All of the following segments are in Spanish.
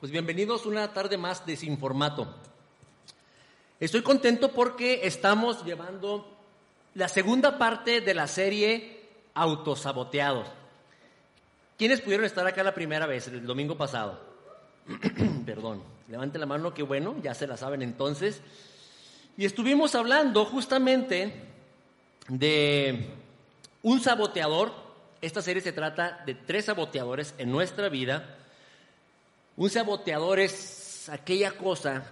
Pues bienvenidos una tarde más de Sin Formato. Estoy contento porque estamos llevando la segunda parte de la serie Autosaboteados. ¿Quiénes pudieron estar acá la primera vez, el domingo pasado? Perdón, levante la mano, que bueno, ya se la saben entonces. Y estuvimos hablando justamente de un saboteador. Esta serie se trata de tres saboteadores en nuestra vida. Un saboteador es aquella cosa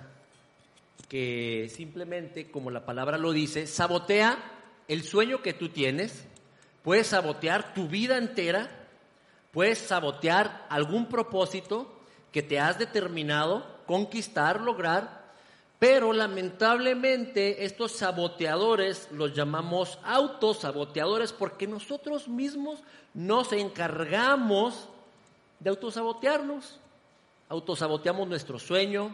que simplemente, como la palabra lo dice, sabotea el sueño que tú tienes, puedes sabotear tu vida entera, puedes sabotear algún propósito que te has determinado conquistar, lograr, pero lamentablemente estos saboteadores los llamamos autosaboteadores porque nosotros mismos nos encargamos de autosabotearnos. Autosaboteamos nuestro sueño,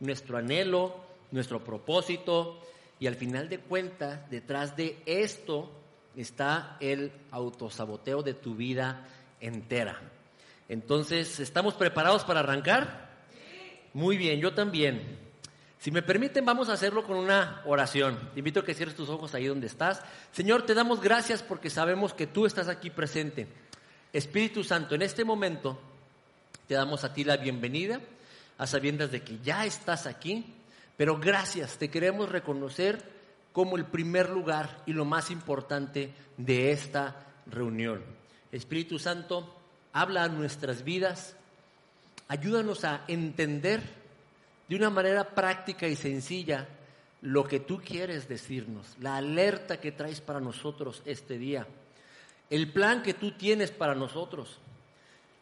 nuestro anhelo, nuestro propósito, y al final de cuentas, detrás de esto está el autosaboteo de tu vida entera. Entonces, ¿estamos preparados para arrancar? Muy bien, yo también. Si me permiten, vamos a hacerlo con una oración. Te invito a que cierres tus ojos ahí donde estás. Señor, te damos gracias porque sabemos que tú estás aquí presente. Espíritu Santo, en este momento te damos a ti la bienvenida, a sabiendas de que ya estás aquí pero gracias, te queremos reconocer como el primer lugar y lo más importante de esta reunión. Espíritu Santo, habla a nuestras vidas, ayúdanos a entender de una manera práctica y sencilla lo que tú quieres decirnos, la alerta que traes para nosotros este día, el plan que tú tienes para nosotros,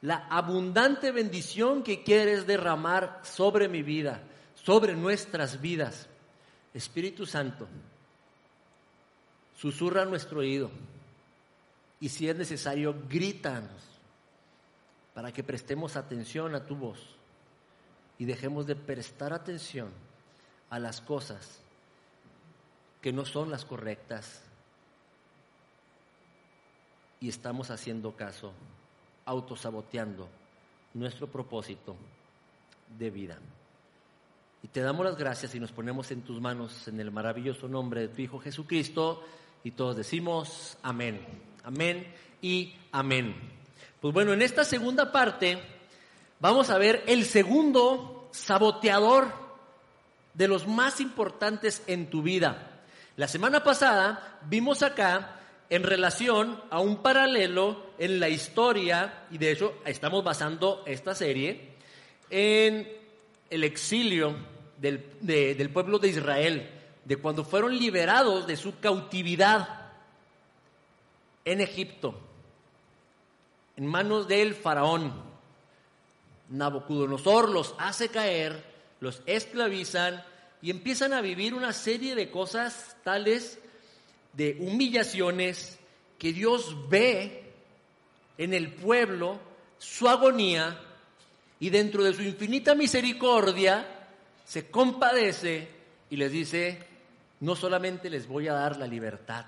la abundante bendición que quieres derramar sobre mi vida sobre nuestras vidas. Espíritu Santo, susurra nuestro oído y si es necesario, grítanos para que prestemos atención a tu voz y dejemos de prestar atención a las cosas que no son las correctas y estamos haciendo caso, autosaboteando nuestro propósito de vida. Y te damos las gracias y nos ponemos en tus manos en el maravilloso nombre de tu Hijo Jesucristo. Y todos decimos amén, amén y amén. Pues bueno, en esta segunda parte vamos a ver el segundo saboteador de los más importantes en tu vida. La semana pasada vimos acá en relación a un paralelo en la historia, y de hecho estamos basando esta serie, en el exilio del, pueblo de Israel, de cuando fueron liberados de su cautividad en Egipto, en manos del faraón. Nabucodonosor los hace caer, los esclavizan y empiezan a vivir una serie de cosas tales de humillaciones que Dios ve en el pueblo su agonía y dentro de su infinita misericordia se compadece y les dice, no solamente les voy a dar la libertad,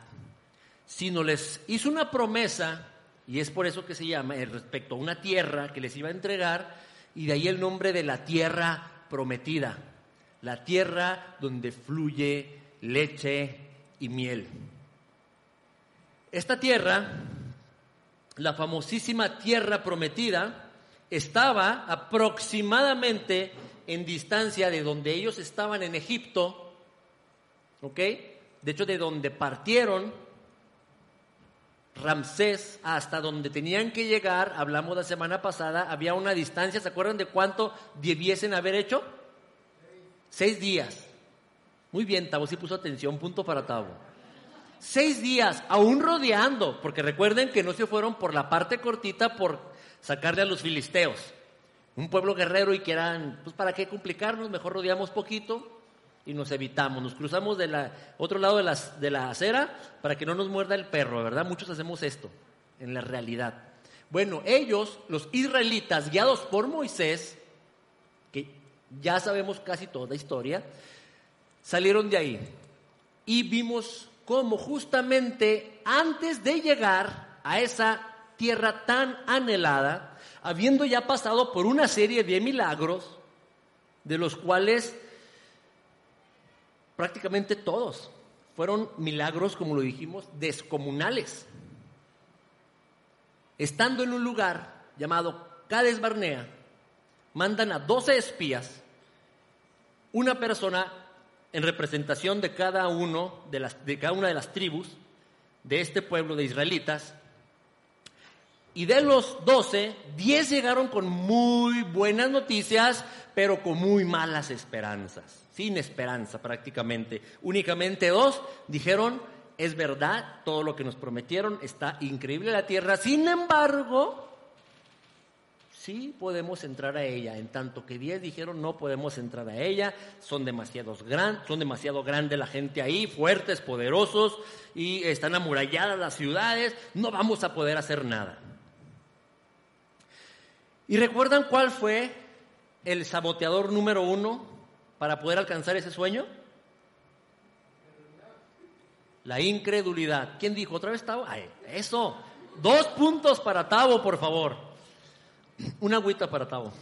sino les hizo una promesa, y es por eso que se llama, eh, respecto a una tierra que les iba a entregar, y de ahí el nombre de la tierra prometida, la tierra donde fluye leche y miel. Esta tierra, la famosísima tierra prometida, estaba aproximadamente en distancia de donde ellos estaban en Egipto, ¿ok? De hecho, de donde partieron Ramsés hasta donde tenían que llegar, hablamos la semana pasada, había una distancia, ¿se acuerdan de cuánto debiesen haber hecho? Seis días. Muy bien, Tavo, sí puso atención, punto para Tavo. Seis días, aún rodeando, porque recuerden que no se fueron por la parte cortita por sacarle a los filisteos un pueblo guerrero y que eran, pues para qué complicarnos, mejor rodeamos poquito y nos evitamos, nos cruzamos del otro lado de, las, de la acera para que no nos muerda el perro, ¿verdad? Muchos hacemos esto en la realidad. Bueno, ellos, los israelitas, guiados por Moisés, que ya sabemos casi toda la historia, salieron de ahí y vimos cómo justamente antes de llegar a esa tierra tan anhelada, habiendo ya pasado por una serie de milagros, de los cuales prácticamente todos fueron milagros, como lo dijimos, descomunales. Estando en un lugar llamado Cades Barnea, mandan a 12 espías, una persona en representación de cada, uno de, las, de cada una de las tribus de este pueblo de israelitas, y de los doce, diez llegaron con muy buenas noticias, pero con muy malas esperanzas, sin esperanza prácticamente. Únicamente dos dijeron, es verdad, todo lo que nos prometieron está increíble la tierra, sin embargo, sí podemos entrar a ella, en tanto que diez dijeron no podemos entrar a ella, son, demasiados gran, son demasiado grande la gente ahí, fuertes, poderosos, y están amuralladas las ciudades, no vamos a poder hacer nada. ¿Y recuerdan cuál fue el saboteador número uno para poder alcanzar ese sueño? La incredulidad. ¿Quién dijo otra vez Tavo? Eso. Dos puntos para Tavo, por favor. Una agüita para Tavo.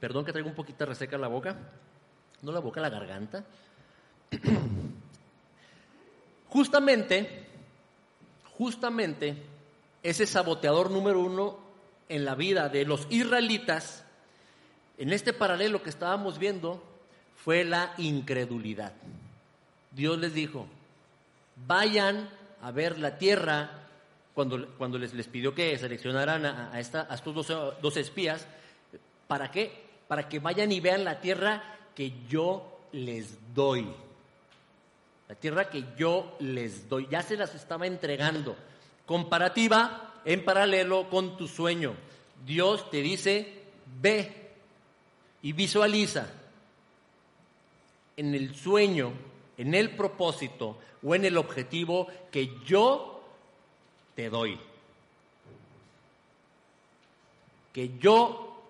Perdón que traigo un poquito reseca la boca. No la boca, la garganta. Justamente, justamente, ese saboteador número uno en la vida de los israelitas, en este paralelo que estábamos viendo, fue la incredulidad. Dios les dijo, vayan a ver la tierra, cuando, cuando les, les pidió que seleccionaran a, esta, a estos dos, dos espías, ¿para qué? Para que vayan y vean la tierra que yo les doy. La tierra que yo les doy, ya se las estaba entregando. Comparativa en paralelo con tu sueño. Dios te dice, ve y visualiza en el sueño, en el propósito o en el objetivo que yo te doy. Que yo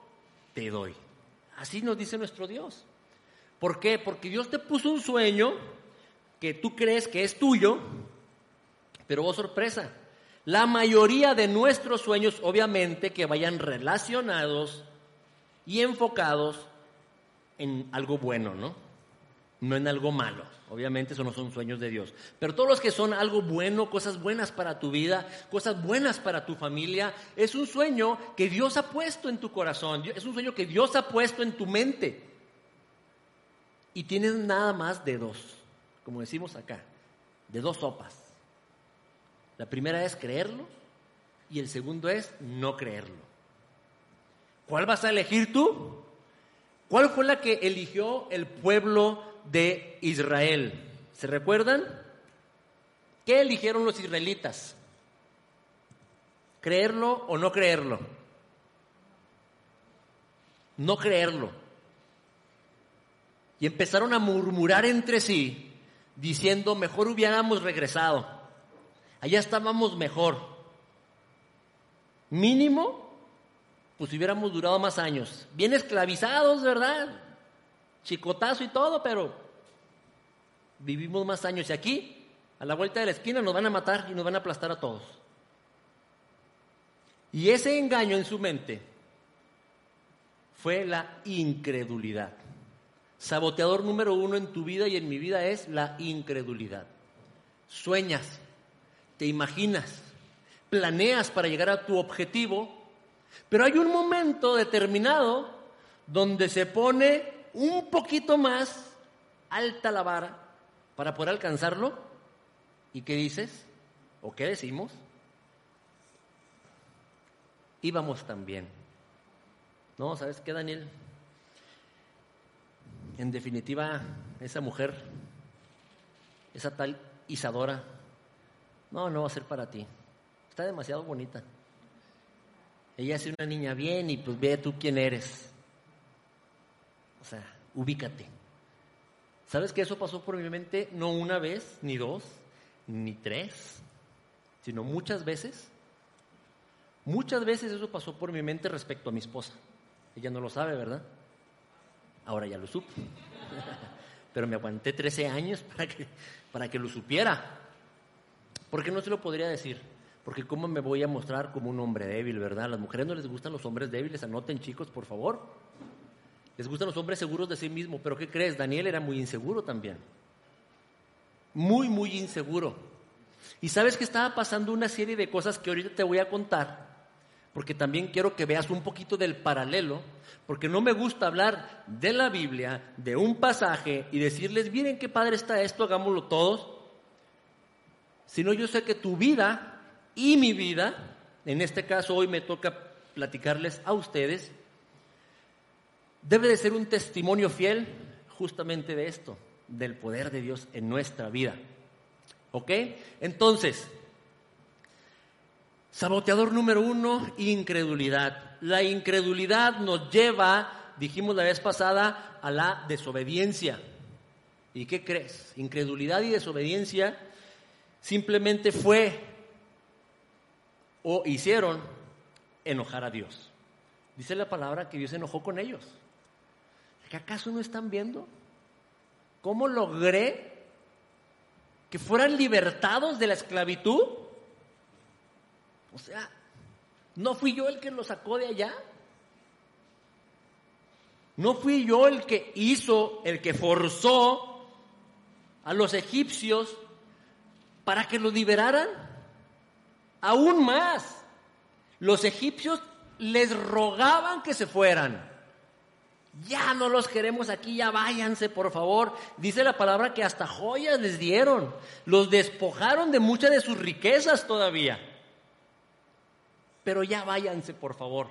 te doy. Así nos dice nuestro Dios. ¿Por qué? Porque Dios te puso un sueño que tú crees que es tuyo, pero oh sorpresa, la mayoría de nuestros sueños obviamente que vayan relacionados y enfocados en algo bueno, ¿no? No en algo malo. Obviamente eso no son sueños de Dios. Pero todos los que son algo bueno, cosas buenas para tu vida, cosas buenas para tu familia, es un sueño que Dios ha puesto en tu corazón, es un sueño que Dios ha puesto en tu mente. Y tienes nada más de dos como decimos acá, de dos sopas. La primera es creerlo y el segundo es no creerlo. ¿Cuál vas a elegir tú? ¿Cuál fue la que eligió el pueblo de Israel? ¿Se recuerdan? ¿Qué eligieron los israelitas? ¿Creerlo o no creerlo? No creerlo. Y empezaron a murmurar entre sí diciendo, mejor hubiéramos regresado, allá estábamos mejor. Mínimo, pues hubiéramos durado más años. Bien esclavizados, ¿verdad? Chicotazo y todo, pero vivimos más años. Y aquí, a la vuelta de la esquina, nos van a matar y nos van a aplastar a todos. Y ese engaño en su mente fue la incredulidad. Saboteador número uno en tu vida y en mi vida es la incredulidad. Sueñas, te imaginas, planeas para llegar a tu objetivo, pero hay un momento determinado donde se pone un poquito más alta la vara para poder alcanzarlo. ¿Y qué dices? ¿O qué decimos? Íbamos también. No, ¿sabes qué, Daniel? En definitiva, esa mujer, esa tal Isadora, No, no va a ser para ti. Está demasiado bonita. Ella es una niña bien y pues ve tú quién eres. O sea, ubícate. ¿Sabes que eso pasó por mi mente no una vez, ni dos, ni tres, sino muchas veces? Muchas veces eso pasó por mi mente respecto a mi esposa. Ella no lo sabe, ¿verdad? Ahora ya lo supo. Pero me aguanté 13 años para que, para que lo supiera. ¿Por qué no se lo podría decir? Porque cómo me voy a mostrar como un hombre débil, ¿verdad? Las mujeres no les gustan los hombres débiles, anoten chicos, por favor. Les gustan los hombres seguros de sí mismos, pero ¿qué crees? Daniel era muy inseguro también. Muy, muy inseguro. Y sabes que estaba pasando una serie de cosas que ahorita te voy a contar, porque también quiero que veas un poquito del paralelo, porque no me gusta hablar de la Biblia, de un pasaje y decirles, miren qué padre está esto, hagámoslo todos, sino yo sé que tu vida y mi vida, en este caso hoy me toca platicarles a ustedes, debe de ser un testimonio fiel justamente de esto, del poder de Dios en nuestra vida. ¿Ok? Entonces, saboteador número uno, incredulidad. La incredulidad nos lleva, dijimos la vez pasada, a la desobediencia. ¿Y qué crees? Incredulidad y desobediencia simplemente fue o hicieron enojar a Dios. Dice la palabra que Dios se enojó con ellos. ¿Que acaso no están viendo cómo logré que fueran libertados de la esclavitud? O sea, ¿no fui yo el que los sacó de allá? ¿No fui yo el que hizo, el que forzó a los egipcios para que los liberaran? Aún más, los egipcios les rogaban que se fueran. Ya no los queremos aquí, ya váyanse, por favor. Dice la palabra que hasta joyas les dieron. Los despojaron de muchas de sus riquezas todavía. Pero ya váyanse, por favor.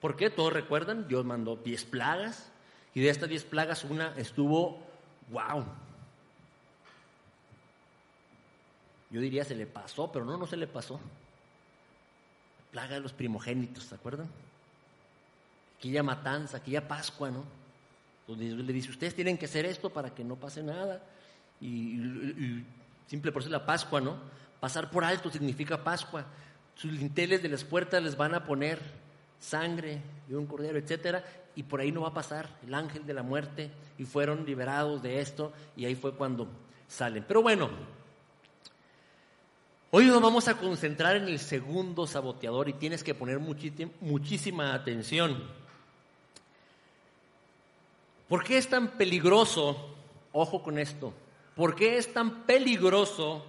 ¿Por qué? Todos recuerdan, Dios mandó diez plagas. Y de estas diez plagas una estuvo, wow, Yo diría se le pasó, pero no, no se le pasó. Plaga de los primogénitos, ¿se acuerdan? Aquella matanza, aquella Pascua, ¿no? Donde Dios le dice, ustedes tienen que hacer esto para que no pase nada. Y, simple por ser la Pascua, ¿no? Pasar por alto significa Pascua. Sus linteles de las puertas les van a poner sangre de un cordero, etcétera, y por ahí no va a pasar el ángel de la muerte y fueron liberados de esto y ahí fue cuando salen. Pero bueno, Hoy nos vamos a concentrar en el segundo saboteador y tienes que poner muchísima atención. ¿Por qué es tan peligroso? Ojo con esto. ¿Por qué es tan peligroso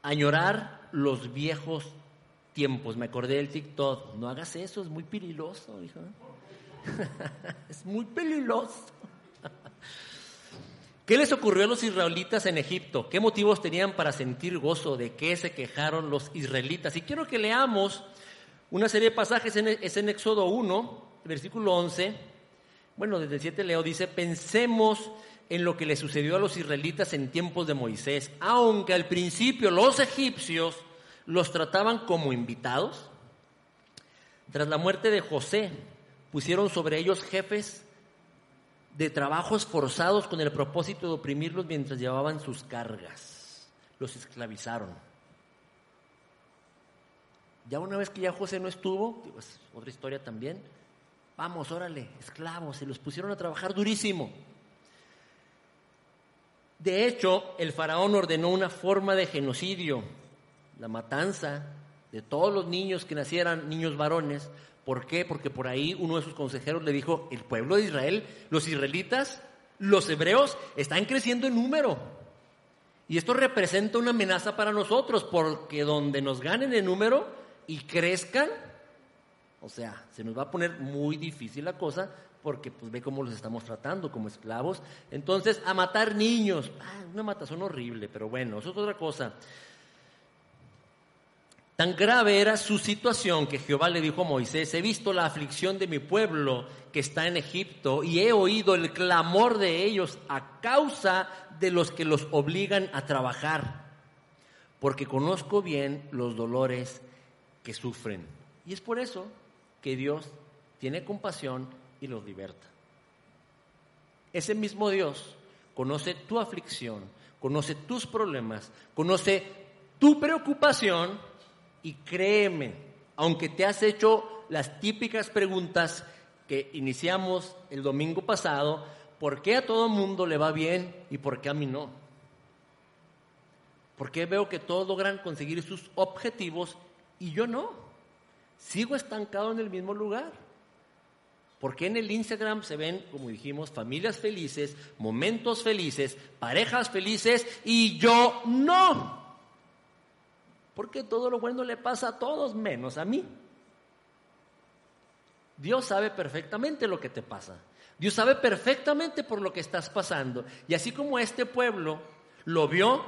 añorar los viejos tiempos? Me acordé del TikTok. No hagas eso, es muy peligroso, hijo. es muy peligroso. ¿Qué les ocurrió a los israelitas en Egipto? ¿Qué motivos tenían para sentir gozo? ¿De qué se quejaron los israelitas? Y quiero que leamos una serie de pasajes, es en Éxodo 1, versículo 11. Bueno, desde el 7 leo, dice, pensemos en lo que le sucedió a los israelitas en tiempos de Moisés, aunque al principio los egipcios los trataban como invitados. Tras la muerte de José, pusieron sobre ellos jefes de trabajos forzados con el propósito de oprimirlos mientras llevaban sus cargas. Los esclavizaron. Ya una vez que ya José no estuvo, es otra historia también, vamos, órale, esclavos, se los pusieron a trabajar durísimo. De hecho, el faraón ordenó una forma de genocidio, la matanza de todos los niños que nacieran, niños varones, ¿Por qué? Porque por ahí uno de sus consejeros le dijo, el pueblo de Israel, los israelitas, los hebreos, están creciendo en número. Y esto representa una amenaza para nosotros, porque donde nos ganen en número y crezcan, o sea, se nos va a poner muy difícil la cosa, porque pues ve cómo los estamos tratando como esclavos. Entonces, a matar niños, ah, una matazón horrible, pero bueno, eso es otra cosa. Tan grave era su situación que Jehová le dijo a Moisés, he visto la aflicción de mi pueblo que está en Egipto y he oído el clamor de ellos a causa de los que los obligan a trabajar. porque conozco bien los dolores que sufren. Y es por eso que Dios tiene compasión y los liberta. Ese mismo Dios conoce tu aflicción, conoce tus problemas, conoce tu preocupación y créeme, aunque te has hecho las típicas preguntas que iniciamos el domingo pasado, ¿por qué a todo mundo le va bien y por qué a mí no? ¿Por qué veo que todos logran conseguir sus objetivos y yo no? Sigo estancado en el mismo lugar. ¿Por qué en el Instagram se ven, como dijimos, familias felices, momentos felices, parejas felices y yo no? Porque todo lo bueno le pasa a todos menos a mí. Dios sabe perfectamente lo que te pasa. Dios sabe perfectamente por lo que estás pasando. Y así como este pueblo lo vio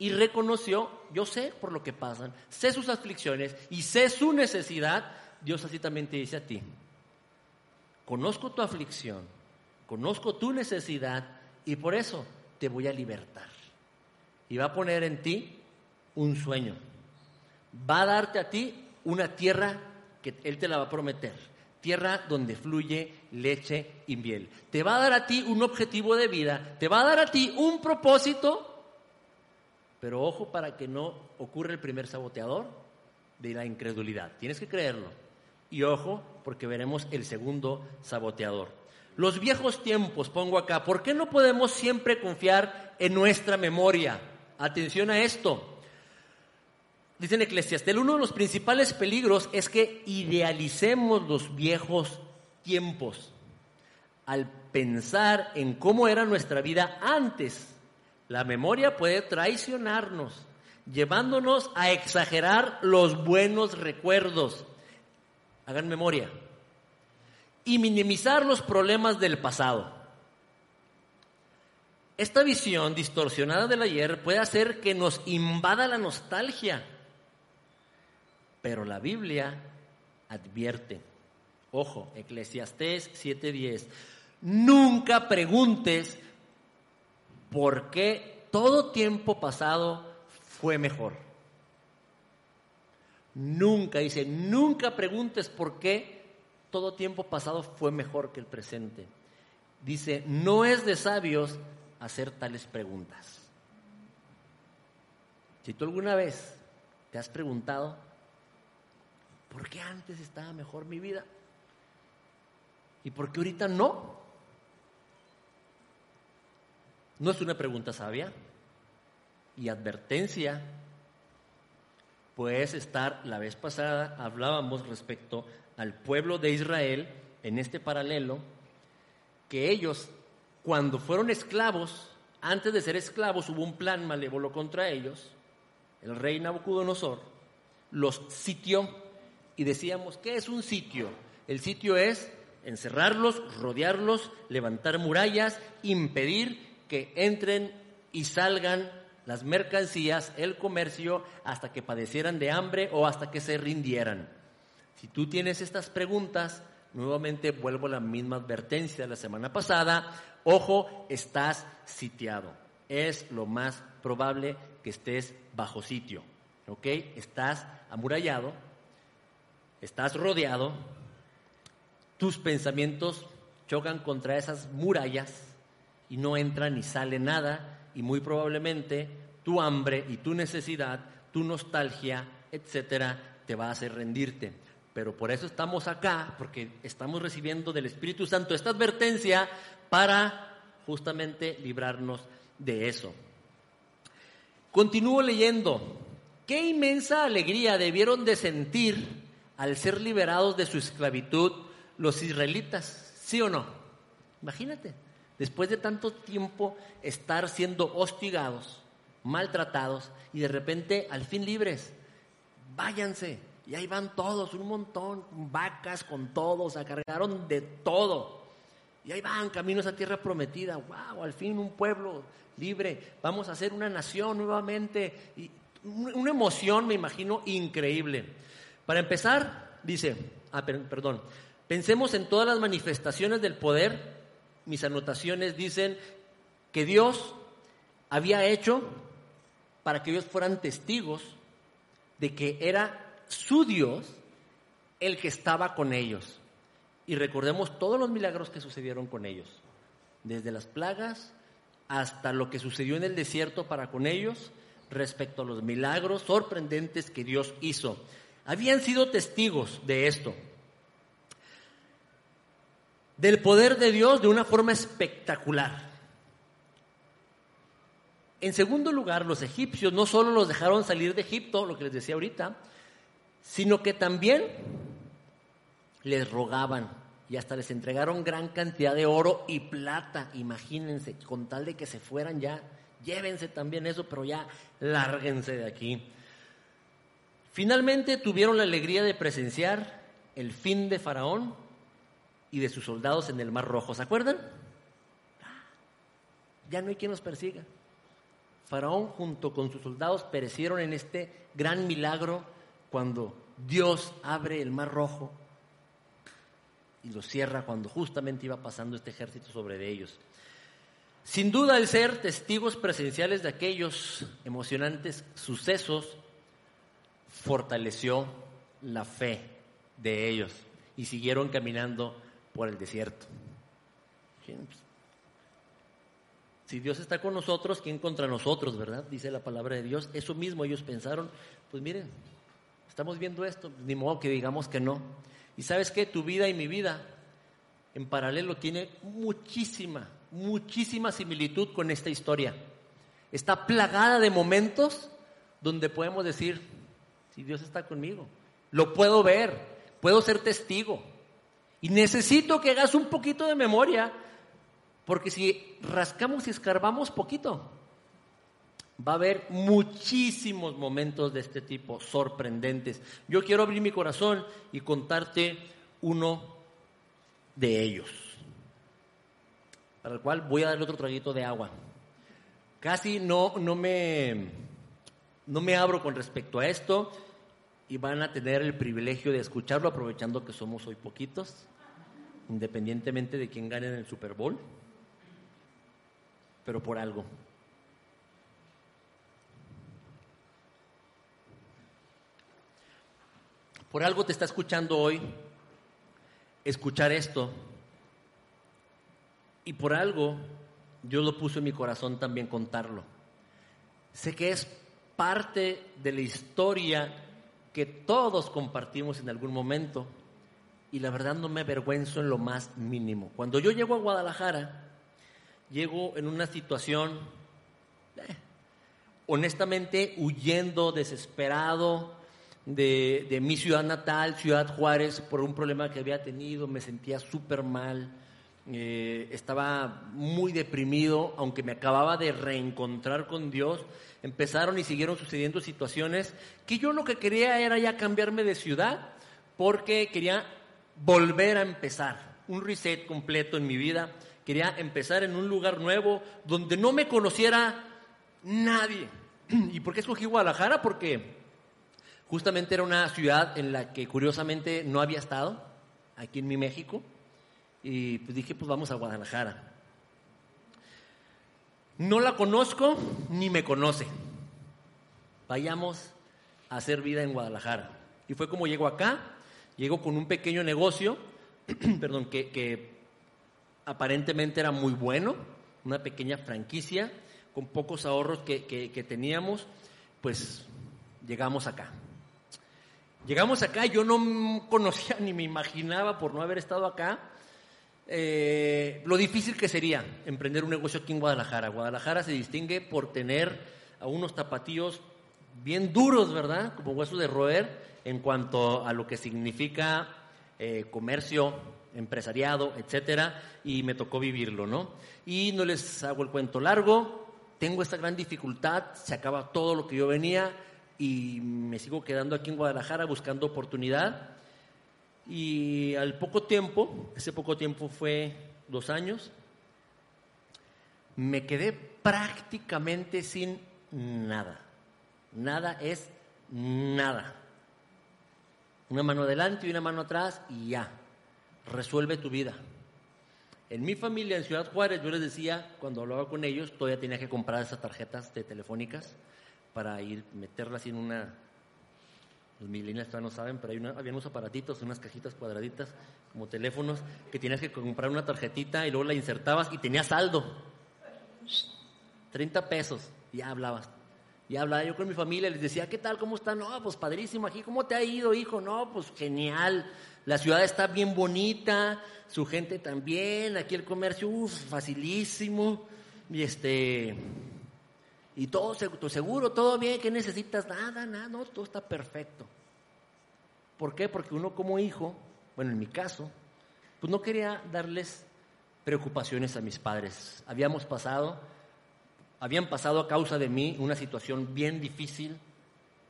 y reconoció, yo sé por lo que pasan, sé sus aflicciones y sé su necesidad, Dios así también te dice a ti, conozco tu aflicción, conozco tu necesidad y por eso te voy a libertar. Y va a poner en ti un sueño. Va a darte a ti una tierra que Él te la va a prometer. Tierra donde fluye leche y miel. Te va a dar a ti un objetivo de vida, te va a dar a ti un propósito, pero ojo para que no ocurra el primer saboteador de la incredulidad. Tienes que creerlo. Y ojo, porque veremos el segundo saboteador. Los viejos tiempos, pongo acá, ¿por qué no podemos siempre confiar en nuestra memoria? Atención a esto. Dice en uno de los principales peligros es que idealicemos los viejos tiempos al pensar en cómo era nuestra vida antes. La memoria puede traicionarnos, llevándonos a exagerar los buenos recuerdos. Hagan memoria. Y minimizar los problemas del pasado. Esta visión distorsionada del ayer puede hacer que nos invada la nostalgia pero la Biblia advierte, ojo, Eclesiastés 7:10, nunca preguntes por qué todo tiempo pasado fue mejor. Nunca, dice, nunca preguntes por qué todo tiempo pasado fue mejor que el presente. Dice, no es de sabios hacer tales preguntas. Si tú alguna vez te has preguntado, ¿por qué antes estaba mejor mi vida? ¿Y por qué ahorita no? No es una pregunta sabia y advertencia. Puedes estar, la vez pasada hablábamos respecto al pueblo de Israel en este paralelo, que ellos, cuando fueron esclavos, antes de ser esclavos hubo un plan malévolo contra ellos, el rey Nabucodonosor los sitió y decíamos, ¿qué es un sitio? El sitio es encerrarlos, rodearlos, levantar murallas, impedir que entren y salgan las mercancías, el comercio, hasta que padecieran de hambre o hasta que se rindieran. Si tú tienes estas preguntas, nuevamente vuelvo a la misma advertencia de la semana pasada, ojo, estás sitiado. Es lo más probable que estés bajo sitio, ¿ok? Estás amurallado, estás rodeado, tus pensamientos chocan contra esas murallas y no entra ni sale nada y muy probablemente tu hambre y tu necesidad, tu nostalgia, etcétera, te va a hacer rendirte. Pero por eso estamos acá, porque estamos recibiendo del Espíritu Santo esta advertencia para justamente librarnos de eso. Continúo leyendo. Qué inmensa alegría debieron de sentir al ser liberados de su esclavitud los israelitas, ¿sí o no? Imagínate, después de tanto tiempo estar siendo hostigados, maltratados y de repente al fin libres, váyanse. Y ahí van todos, un montón, vacas, con todo, se cargaron de todo. Y ahí van, caminos a tierra prometida. ¡Wow! Al fin un pueblo libre. Vamos a hacer una nación nuevamente. Una emoción, me imagino, increíble. Para empezar, dice, ah, perdón, pensemos en todas las manifestaciones del poder. Mis anotaciones dicen que Dios había hecho para que ellos fueran testigos de que era su Dios el que estaba con ellos. Y recordemos todos los milagros que sucedieron con ellos, desde las plagas hasta lo que sucedió en el desierto para con ellos respecto a los milagros sorprendentes que Dios hizo. Habían sido testigos de esto, del poder de Dios de una forma espectacular. En segundo lugar, los egipcios no solo los dejaron salir de Egipto, lo que les decía ahorita, sino que también les rogaban y hasta les entregaron gran cantidad de oro y plata, imagínense, con tal de que se fueran ya, llévense también eso, pero ya lárguense de aquí. Finalmente tuvieron la alegría de presenciar el fin de Faraón y de sus soldados en el Mar Rojo, ¿se acuerdan? Ya no hay quien los persiga. Faraón junto con sus soldados perecieron en este gran milagro cuando Dios abre el Mar Rojo y lo cierra cuando justamente iba pasando este ejército sobre de ellos. Sin duda el ser testigos presenciales de aquellos emocionantes sucesos fortaleció la fe de ellos y siguieron caminando por el desierto. Si Dios está con nosotros, ¿quién contra nosotros, verdad? Dice la palabra de Dios. Eso mismo ellos pensaron, pues miren, estamos viendo esto, ni modo que digamos que no. Y sabes qué, tu vida y mi vida en paralelo tiene muchísima, muchísima similitud con esta historia. Está plagada de momentos donde podemos decir, si Dios está conmigo, lo puedo ver, puedo ser testigo. Y necesito que hagas un poquito de memoria, porque si rascamos y escarbamos poquito, va a haber muchísimos momentos de este tipo sorprendentes. Yo quiero abrir mi corazón y contarte uno de ellos, para el cual voy a darle otro traguito de agua. Casi no, no, me, no me abro con respecto a esto y van a tener el privilegio de escucharlo aprovechando que somos hoy poquitos, independientemente de quién gane en el Super Bowl, pero por algo. Por algo te está escuchando hoy escuchar esto. Y por algo Dios lo puso en mi corazón también contarlo. Sé que es parte de la historia que todos compartimos en algún momento y la verdad no me avergüenzo en lo más mínimo. Cuando yo llego a Guadalajara, llego en una situación, eh, honestamente, huyendo, desesperado, de, mi ciudad natal, Ciudad Juárez, por un problema que había tenido, me sentía súper mal, eh, estaba muy deprimido, aunque me acababa de reencontrar con Dios, empezaron y siguieron sucediendo situaciones que yo lo que quería era ya cambiarme de ciudad, porque quería volver a empezar, un reset completo en mi vida, quería empezar en un lugar nuevo donde no me conociera nadie. ¿Y por qué escogí Guadalajara? Porque Justamente era una ciudad en la que curiosamente no había estado, aquí en mi México, y pues dije, pues vamos a Guadalajara. No la conozco ni me conoce. Vayamos a hacer vida en Guadalajara. Y fue como llego acá, llego con un pequeño negocio, perdón, que, aparentemente era muy bueno, una pequeña franquicia, con pocos ahorros que teníamos, pues llegamos acá. Llegamos acá, yo no conocía ni me imaginaba por no haber estado acá eh, lo difícil que sería emprender un negocio aquí en Guadalajara. Guadalajara se distingue por tener a unos tapatíos bien duros, ¿verdad? Como hueso de roer en cuanto a lo que significa eh, comercio, empresariado, etcétera, y me tocó vivirlo, ¿no? Y no les hago el cuento largo, tengo esta gran dificultad, se acaba todo lo que yo venía, y me sigo quedando aquí en Guadalajara buscando oportunidad. Y al poco tiempo, ese poco tiempo fue dos años, me quedé prácticamente sin nada. Nada es nada. Una mano adelante y una mano atrás y ya. Resuelve tu vida. En mi familia, en Ciudad Juárez, yo les decía, cuando hablaba con ellos, todavía tenía que comprar esas tarjetas de telefónicas para ir, meterla así en una... Los millennials todavía no saben, pero hay había unos aparatitos, unas cajitas cuadraditas, como teléfonos, que tenías que comprar una tarjetita y luego la insertabas y tenía saldo. 30 pesos, ya hablabas. Y hablaba yo con mi familia, les decía, ¿qué tal? ¿Cómo están? No, pues padrísimo aquí. ¿Cómo te ha ido, hijo? No, pues genial. La ciudad está bien bonita, su gente también, aquí el comercio, uff, facilísimo. Y este, y todo seguro, todo bien, ¿qué necesitas? Nada, nada, no, todo está perfecto. ¿Por qué? Porque uno como hijo, bueno, en mi caso, pues no quería darles preocupaciones a mis padres. Habíamos pasado habían pasado a causa de mí una situación bien difícil,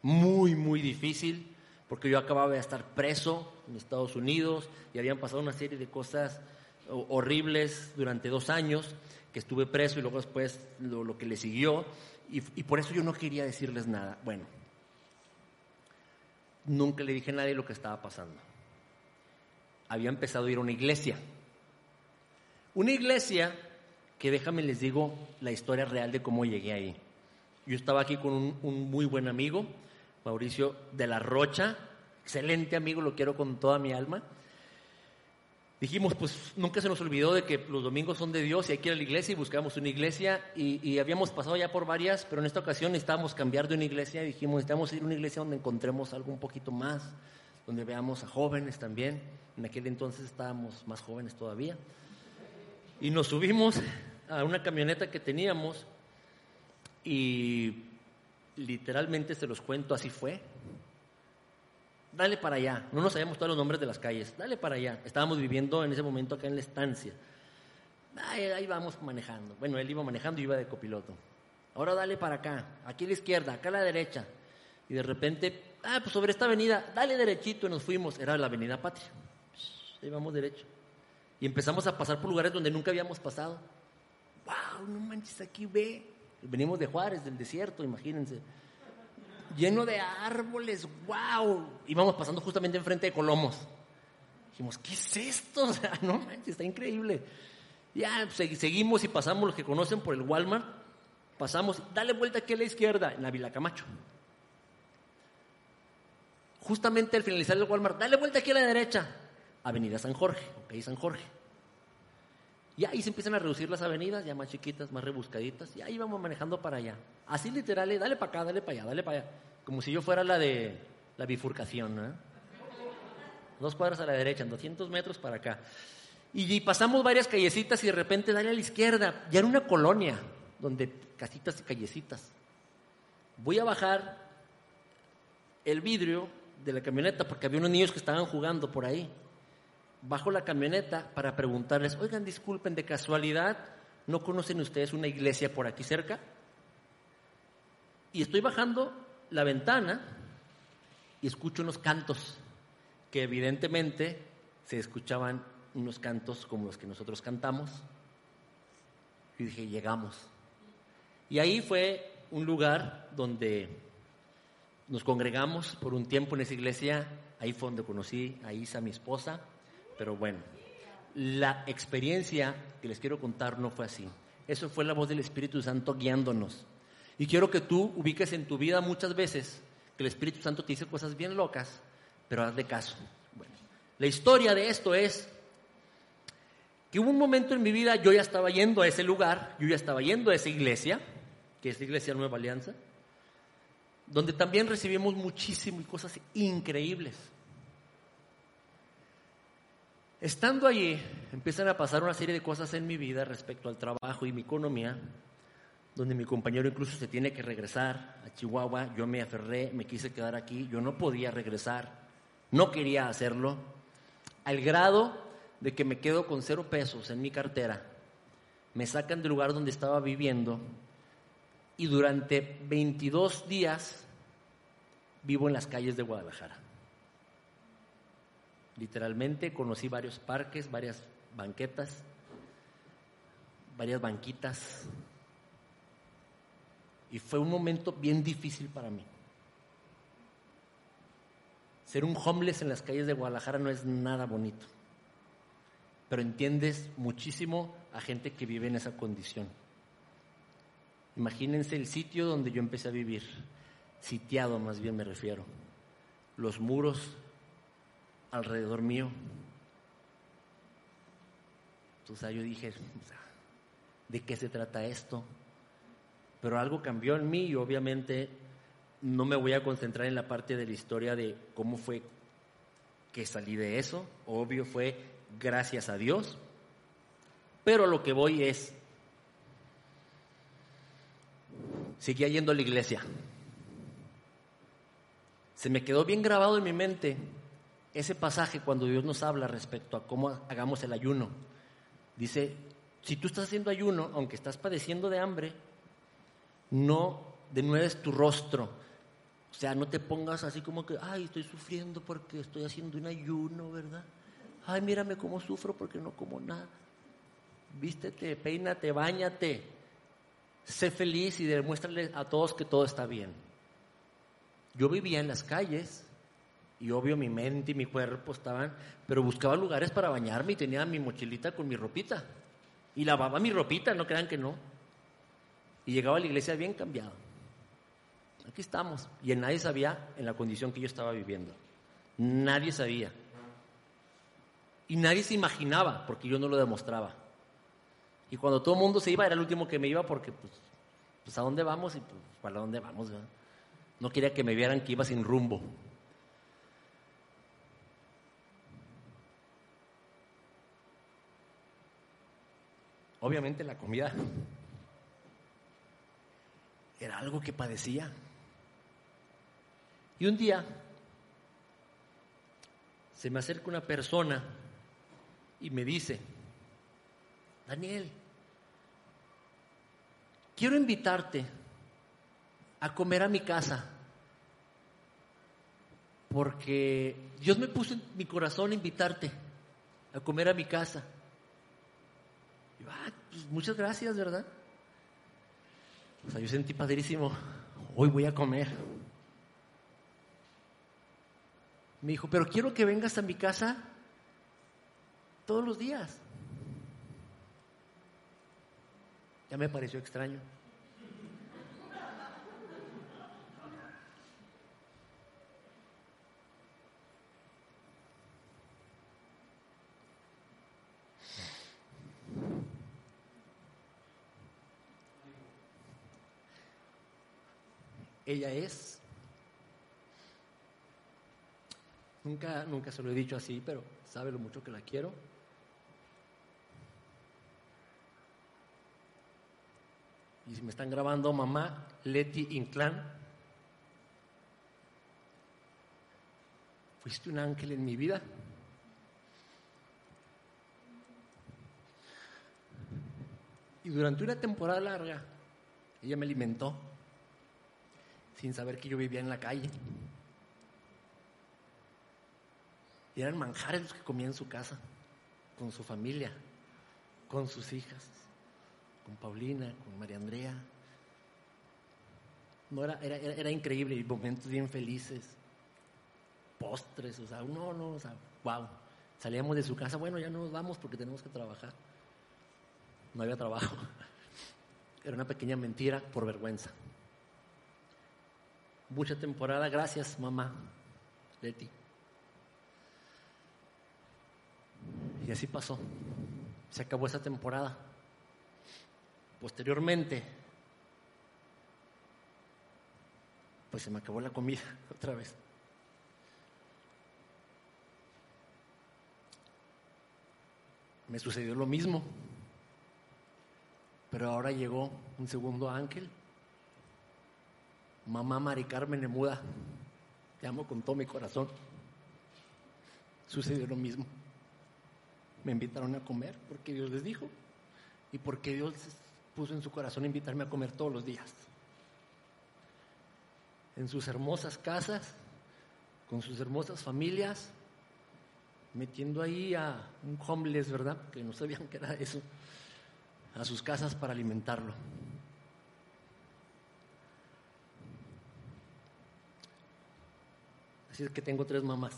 muy, muy difícil, porque yo acababa de estar preso en Estados Unidos y habían pasado una serie de cosas horribles durante dos años, que estuve preso y luego después lo, que le siguió, y, por eso yo no quería decirles nada. Bueno, nunca le dije a nadie lo que estaba pasando. Había empezado a ir a una iglesia. Una iglesia que déjame les digo la historia real de cómo llegué ahí. Yo estaba aquí con un, muy buen amigo, Mauricio de la Rocha, excelente amigo, lo quiero con toda mi alma. Dijimos, pues nunca se nos olvidó de que los domingos son de Dios y hay que ir a la iglesia y buscamos una iglesia y, habíamos pasado ya por varias, pero en esta ocasión necesitábamos cambiar de una iglesia y dijimos, necesitamos ir a una iglesia donde encontremos algo un poquito más, donde veamos a jóvenes también. En aquel entonces estábamos más jóvenes todavía. Y nos subimos a una camioneta que teníamos y literalmente se los cuento, así fue. Dale para allá. No nos sabíamos todos los nombres de las calles. Dale para allá. Estábamos viviendo en ese momento acá en la estancia. Ahí, vamos manejando. Bueno, él iba manejando y iba de copiloto. Ahora dale para acá. Aquí a la izquierda, acá a la derecha. Y de repente, ah, pues sobre esta avenida, dale derechito y nos fuimos. Era la avenida Patria. Ahí vamos derecho. Y empezamos a pasar por lugares donde nunca habíamos pasado. ¡Wow! No manches, aquí ve. Venimos de Juárez, del desierto, imagínense. Lleno de árboles, wow. Íbamos pasando justamente enfrente de Colomos. Dijimos, ¿qué es esto? O sea, no manches, está increíble. Ya pues, seguimos y pasamos los que conocen por el Walmart. Pasamos, dale vuelta aquí a la izquierda, en la Vila Camacho. Justamente al finalizar el Walmart, dale vuelta aquí a la derecha, Avenida San Jorge, ok, San Jorge. Y ahí se empiezan a reducir las avenidas, ya más chiquitas, más rebuscaditas, y ahí vamos manejando para allá. Así literal, dale para acá, dale para allá, dale para allá. Como si yo fuera la de la bifurcación. Dos cuadras a la derecha, 200 metros para acá. Y, pasamos varias callecitas y de repente dale a la izquierda. Ya era una colonia, donde casitas y callecitas. Voy a bajar el vidrio de la camioneta porque había unos niños que estaban jugando por ahí bajo la camioneta para preguntarles, oigan, disculpen, de casualidad, ¿no conocen ustedes una iglesia por aquí cerca? Y estoy bajando la ventana y escucho unos cantos, que evidentemente se escuchaban unos cantos como los que nosotros cantamos. Y dije, llegamos. Y ahí fue un lugar donde nos congregamos por un tiempo en esa iglesia. Ahí fue donde conocí a Isa, mi esposa. Pero bueno, la experiencia que les quiero contar no fue así. Eso fue la voz del Espíritu Santo guiándonos. Y quiero que tú ubiques en tu vida muchas veces que el Espíritu Santo te dice cosas bien locas, pero haz de caso. Bueno, la historia de esto es que hubo un momento en mi vida, yo ya estaba yendo a ese lugar, yo ya estaba yendo a esa iglesia, que es la iglesia Nueva Alianza, donde también recibimos muchísimo y cosas increíbles. Estando allí, empiezan a pasar una serie de cosas en mi vida respecto al trabajo y mi economía, donde mi compañero incluso se tiene que regresar a Chihuahua, yo me aferré, me quise quedar aquí, yo no podía regresar, no quería hacerlo, al grado de que me quedo con cero pesos en mi cartera, me sacan del lugar donde estaba viviendo y durante 22 días vivo en las calles de Guadalajara. Literalmente conocí varios parques, varias banquetas, varias banquitas. Y fue un momento bien difícil para mí. Ser un homeless en las calles de Guadalajara no es nada bonito. Pero entiendes muchísimo a gente que vive en esa condición. Imagínense el sitio donde yo empecé a vivir. sitiado más bien me refiero. Los muros alrededor mío. Entonces yo dije, ¿de qué se trata esto? Pero algo cambió en mí y obviamente no me voy a concentrar en la parte de la historia de cómo fue que salí de eso. Obvio fue gracias a Dios. Pero lo que voy es, seguía yendo a la iglesia. Se me quedó bien grabado en mi mente ese pasaje cuando Dios nos habla respecto a cómo hagamos el ayuno. Dice, si tú estás haciendo ayuno, aunque estás padeciendo de hambre, no denueves tu rostro. O sea, no te pongas así como que, ay, estoy sufriendo porque estoy haciendo un ayuno, ¿verdad? Ay, mírame cómo sufro porque no como nada. Vístete, peínate, bañate. Sé feliz y demuéstrale a todos que todo está bien. Yo vivía en las calles y obvio mi mente y mi cuerpo estaban, pero buscaba lugares para bañarme y tenía mi mochilita con mi ropita. Y lavaba mi ropita, no crean que no. Y llegaba a la iglesia bien cambiado. Aquí estamos. Y nadie sabía en la condición que yo estaba viviendo. Nadie sabía. Y nadie se imaginaba, porque yo no lo demostraba. Y cuando todo el mundo se iba, era el último que me iba porque, pues, pues ¿a dónde vamos? Y pues, ¿para dónde vamos? No quería que me vieran que iba sin rumbo. Obviamente la comida era algo que padecía. Y un día se me acerca una persona y me dice, Daniel, quiero invitarte a comer a mi casa, porque Dios me puso en mi corazón invitarte a comer a mi casa. Y ah, pues muchas gracias, ¿verdad? O sea, yo sentí padrísimo, hoy voy a comer. Me dijo, pero quiero que vengas a mi casa todos los días. Ya me pareció extraño. Ella es. Nunca, nunca se lo he dicho así, pero sabe lo mucho que la quiero. Y si me están grabando, mamá, Leti Inclán, fuiste un ángel en mi vida. Y durante una temporada larga, ella me alimentó sin saber que yo vivía en la calle. Y eran manjares los que comía en su casa, con su familia, con sus hijas con Paulina, con María Andrea. No, era, era, era increíble, momentos bien felices, postres, o sea, no, no, o sea, wow. Salíamos de su casa, bueno, ya no nos vamos porque tenemos que trabajar. No había trabajo. Era una pequeña mentira por vergüenza. Mucha temporada, gracias mamá, Leti. Y así pasó. Se acabó esa temporada. Posteriormente, pues se me acabó la comida otra vez. Me sucedió lo mismo, pero ahora llegó un segundo ángel. Mamá Mari Carmen Nemuda, te amo con todo mi corazón. Sucedió lo mismo. Me invitaron a comer porque Dios les dijo y porque Dios puso en su corazón invitarme a comer todos los días. En sus hermosas casas, con sus hermosas familias, metiendo ahí a un homeless, ¿verdad? Que no sabían que era eso, a sus casas para alimentarlo. Así es que tengo tres mamás.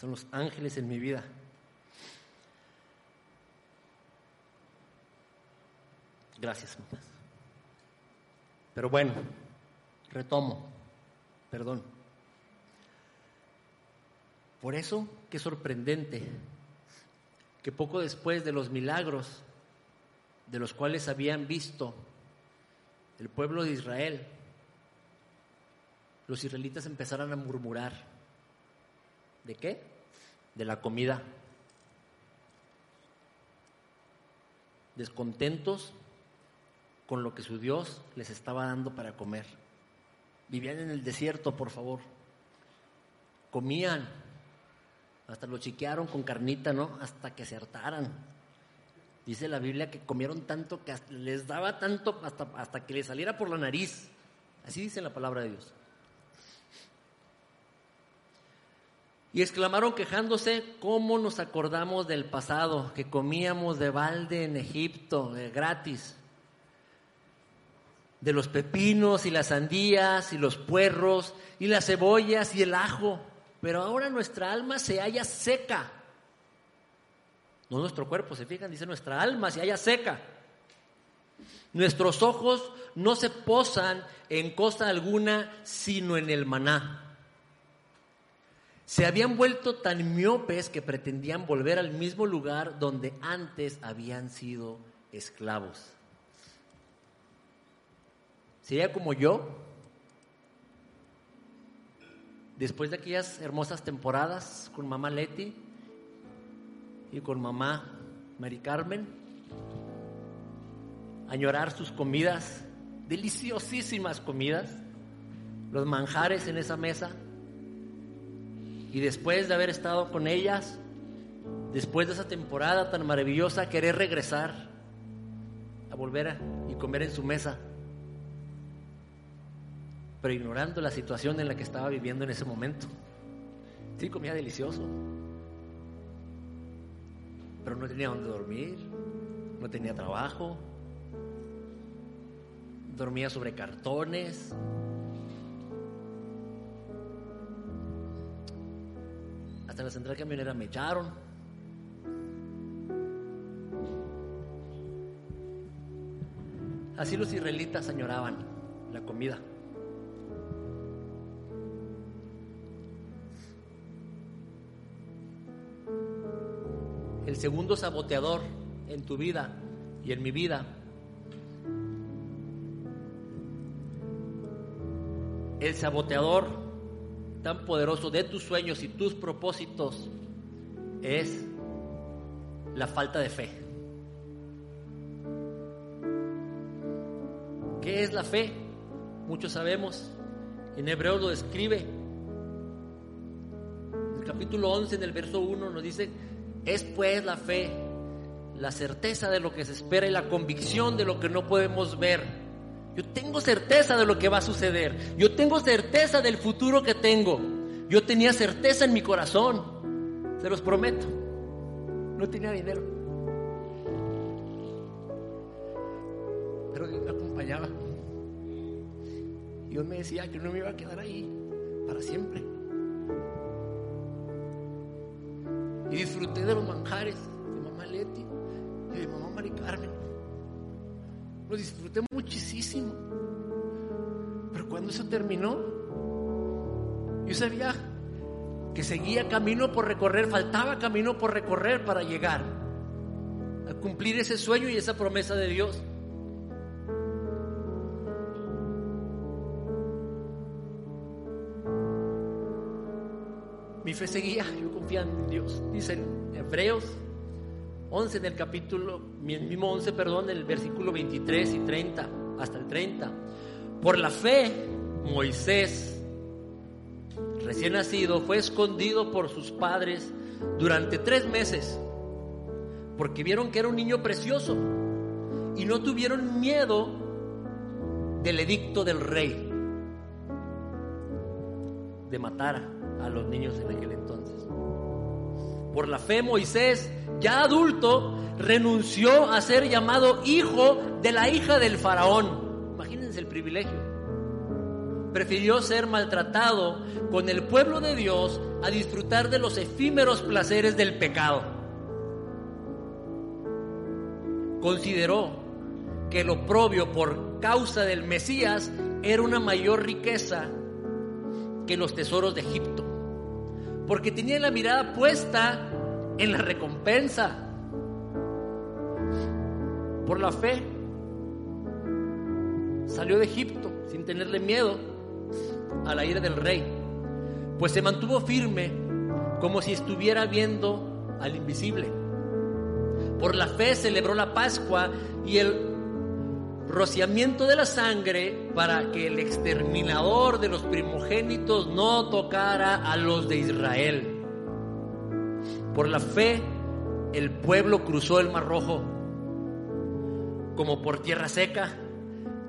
Son los ángeles en mi vida. Gracias, mamás. Pero bueno, retomo, perdón. Por eso, qué sorprendente que poco después de los milagros de los cuales habían visto el pueblo de Israel, los israelitas empezaron a murmurar. ¿De qué? De la comida. Descontentos con lo que su Dios les estaba dando para comer. Vivían en el desierto, por favor. Comían. Hasta lo chiquearon con carnita, ¿no? Hasta que se hartaran. Dice la Biblia que comieron tanto que les daba tanto hasta, hasta que les saliera por la nariz. Así dice la palabra de Dios. Y exclamaron quejándose, ¿cómo nos acordamos del pasado, que comíamos de balde en Egipto, de gratis? De los pepinos y las sandías y los puerros y las cebollas y el ajo. Pero ahora nuestra alma se halla seca. No nuestro cuerpo, se fijan, dice nuestra alma se halla seca. Nuestros ojos no se posan en cosa alguna sino en el maná se habían vuelto tan miopes que pretendían volver al mismo lugar donde antes habían sido esclavos. Sería como yo, después de aquellas hermosas temporadas con mamá Leti y con mamá Mari Carmen, añorar sus comidas, deliciosísimas comidas, los manjares en esa mesa y después de haber estado con ellas, después de esa temporada tan maravillosa, querer regresar a volver a, y comer en su mesa, pero ignorando la situación en la que estaba viviendo en ese momento. Sí, comía delicioso, pero no tenía dónde dormir, no tenía trabajo, dormía sobre cartones, Hasta la central camionera me echaron. Así los israelitas añoraban la comida. El segundo saboteador en tu vida y en mi vida el saboteador tan poderoso de tus sueños y tus propósitos es la falta de fe. ¿Qué es la fe? Muchos sabemos. En Hebreo lo describe. En el capítulo 11, en el verso 1, nos dice, es pues la fe, la certeza de lo que se espera y la convicción de lo que no podemos ver. Yo tengo certeza de lo que va a suceder. Yo tengo certeza del futuro que tengo. Yo tenía certeza en mi corazón. Se los prometo. No tenía dinero. Pero Dios me acompañaba. Dios me decía que no me iba a quedar ahí para siempre. Y disfruté de los manjares de mamá Leti de mamá Mari Carmen. Lo disfruté muchísimo. Pero cuando eso terminó, yo sabía que seguía camino por recorrer, faltaba camino por recorrer para llegar a cumplir ese sueño y esa promesa de Dios. Mi fe seguía, yo confiaba en Dios. Dicen Hebreos 11 en el capítulo, mismo 11, perdón, en el versículo 23 y 30, hasta el 30. Por la fe, Moisés, recién nacido, fue escondido por sus padres durante tres meses, porque vieron que era un niño precioso y no tuvieron miedo del edicto del rey de matar a los niños en aquel entonces. Por la fe Moisés, ya adulto, renunció a ser llamado hijo de la hija del faraón. Imagínense el privilegio. Prefirió ser maltratado con el pueblo de Dios a disfrutar de los efímeros placeres del pecado. Consideró que el oprobio por causa del Mesías era una mayor riqueza que los tesoros de Egipto, porque tenían la mirada puesta en la recompensa por la fe. Salió de Egipto sin tenerle miedo a la ira del rey, pues se mantuvo firme como si estuviera viendo al invisible. Por la fe celebró la Pascua y el rociamiento de la sangre para que el exterminador de los primogénitos no tocara a los de Israel. Por la fe el pueblo cruzó el mar rojo como por tierra seca,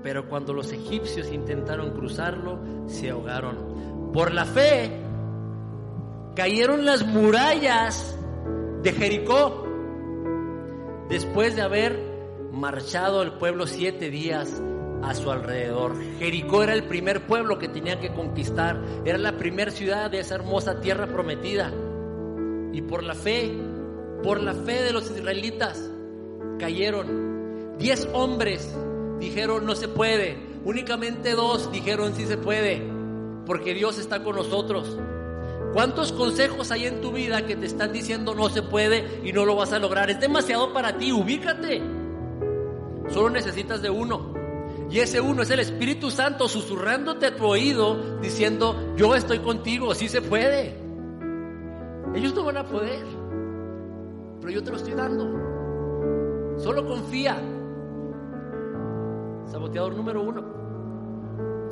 pero cuando los egipcios intentaron cruzarlo, se ahogaron. Por la fe cayeron las murallas de Jericó después de haber marchado el pueblo siete días a su alrededor. Jericó era el primer pueblo que tenían que conquistar, era la primera ciudad de esa hermosa tierra prometida. Y por la fe, por la fe de los israelitas, cayeron. Diez hombres dijeron no se puede, únicamente dos dijeron sí se puede, porque Dios está con nosotros. ¿Cuántos consejos hay en tu vida que te están diciendo no se puede y no lo vas a lograr? Es demasiado para ti, ubícate. Solo necesitas de uno. Y ese uno es el Espíritu Santo susurrándote a tu oído diciendo, yo estoy contigo, sí se puede. Ellos no van a poder, pero yo te lo estoy dando. Solo confía. Saboteador número uno.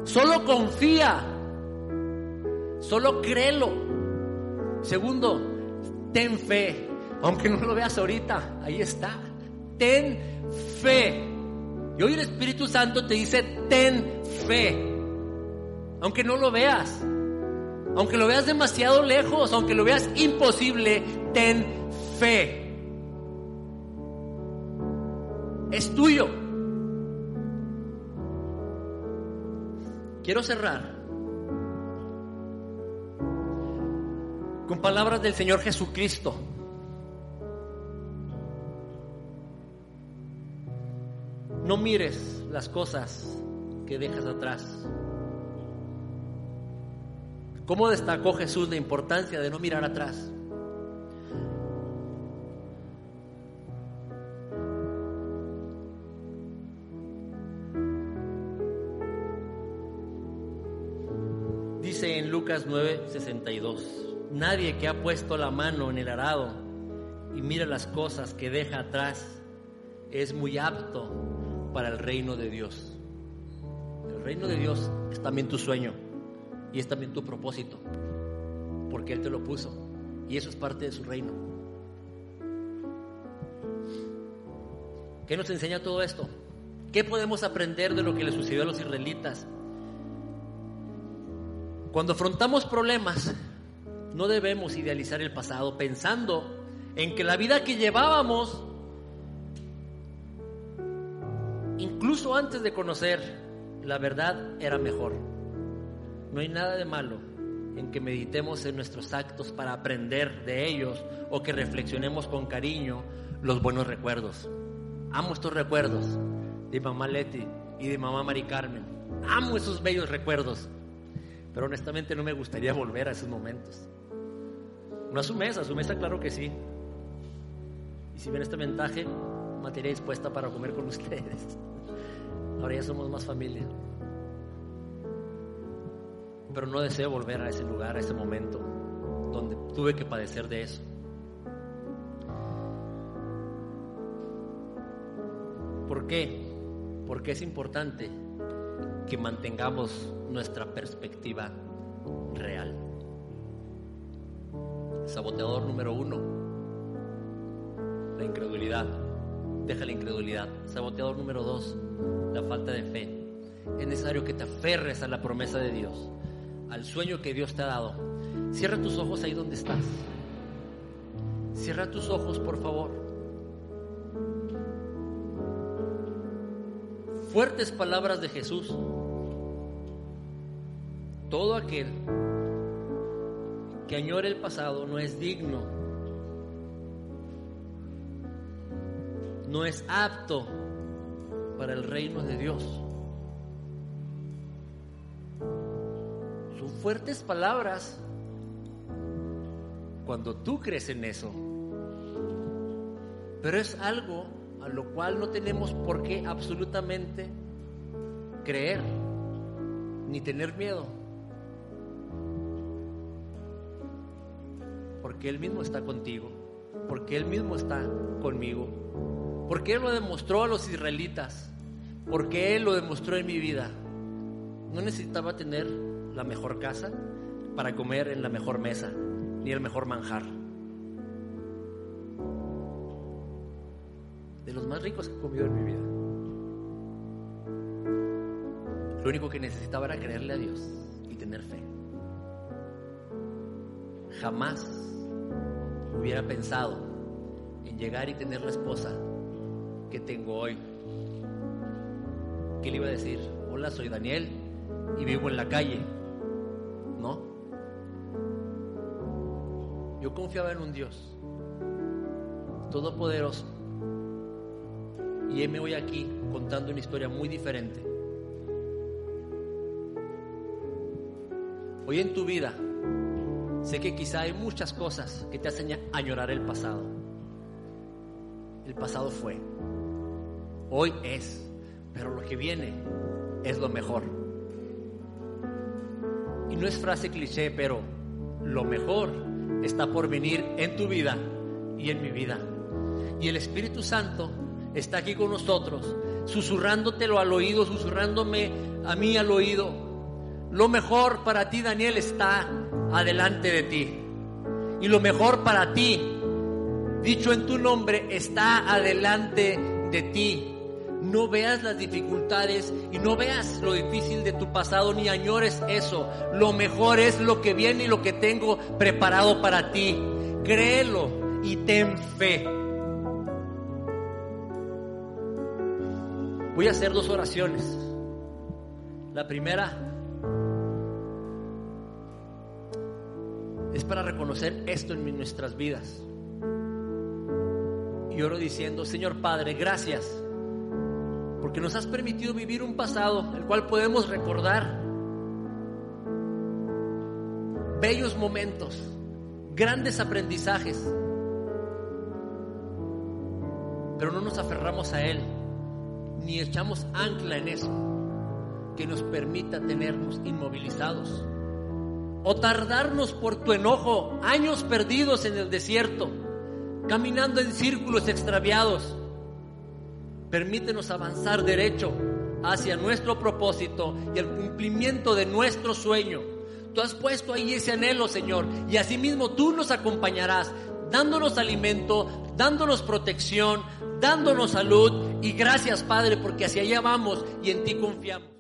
Solo confía. Solo créelo. Segundo, ten fe. Aunque no lo veas ahorita, ahí está. Ten fe. Y hoy el Espíritu Santo te dice, ten fe. Aunque no lo veas. Aunque lo veas demasiado lejos, aunque lo veas imposible, ten fe. Es tuyo. Quiero cerrar con palabras del Señor Jesucristo. No mires las cosas que dejas atrás. ¿Cómo destacó Jesús la importancia de no mirar atrás? Dice en Lucas 9:62, nadie que ha puesto la mano en el arado y mira las cosas que deja atrás es muy apto para el reino de Dios. El reino de Dios es también tu sueño y es también tu propósito, porque Él te lo puso y eso es parte de su reino. ¿Qué nos enseña todo esto? ¿Qué podemos aprender de lo que le sucedió a los israelitas? Cuando afrontamos problemas, no debemos idealizar el pasado pensando en que la vida que llevábamos, antes de conocer la verdad, era mejor. No hay nada de malo en que meditemos en nuestros actos para aprender de ellos o que reflexionemos con cariño los buenos recuerdos. Amo estos recuerdos de mamá Leti y de mamá Mari Carmen. Amo esos bellos recuerdos. Pero honestamente no me gustaría volver a esos momentos. No a su mesa, a su mesa claro que sí. Y si ven este mensaje, materia dispuesta para comer con ustedes. Ahora ya somos más familia. Pero no deseo volver a ese lugar, a ese momento donde tuve que padecer de eso. ¿Por qué? Porque es importante que mantengamos nuestra perspectiva real. Saboteador número uno, la incredulidad. Deja la incredulidad. Saboteador número dos, la falta de fe. Es necesario que te aferres a la promesa de Dios, al sueño que Dios te ha dado. Cierra tus ojos ahí donde estás. Cierra tus ojos, por favor. Fuertes palabras de Jesús. Todo aquel que añore el pasado no es digno, no es apto para el reino de Dios. Son fuertes palabras cuando tú crees en eso. Pero es algo a lo cual no tenemos por qué absolutamente creer ni tener miedo. Porque Él mismo está contigo, porque Él mismo está conmigo, porque Él lo demostró a los israelitas, porque Él lo demostró en mi vida. No necesitaba tener la mejor casa para comer en la mejor mesa, ni el mejor manjar. De los más ricos que he comido en mi vida. Lo único que necesitaba era creerle a Dios y tener fe. Jamás hubiera pensado en llegar y tener la esposa que tengo hoy. ¿Qué le iba a decir? Hola, soy Daniel y vivo en la calle. ¿No? Yo confiaba en un Dios todopoderoso. Y me voy aquí contando una historia muy diferente. Hoy en tu vida, sé que quizá hay muchas cosas que te hacen añorar el pasado. El pasado fue, hoy es, pero lo que viene es lo mejor. Y no es frase cliché, pero lo mejor está por venir en tu vida y en mi vida. Y el Espíritu Santo está aquí con nosotros, susurrándotelo al oído, susurrándome a mí al oído lo mejor para ti, Daniel, está adelante de ti. Y lo mejor para ti, dicho en tu nombre, está adelante de ti. No veas las dificultades y no veas lo difícil de tu pasado ni añores eso. Lo mejor es lo que viene y lo que tengo preparado para ti. Créelo y ten fe. Voy a hacer dos oraciones. La primera es para reconocer esto en nuestras vidas. Y oro diciendo, Señor Padre, gracias, porque nos has permitido vivir un pasado el cual podemos recordar bellos momentos, grandes aprendizajes, pero no nos aferramos a Él, ni echamos ancla en eso que nos permita tenernos inmovilizados o tardarnos por tu enojo, años perdidos en el desierto, caminando en círculos extraviados. Permítenos avanzar derecho hacia nuestro propósito y el cumplimiento de nuestro sueño. Tú has puesto ahí ese anhelo, Señor, y asimismo tú nos acompañarás, dándonos alimento, dándonos protección, dándonos salud. Y gracias, Padre, porque hacia allá vamos y en ti confiamos.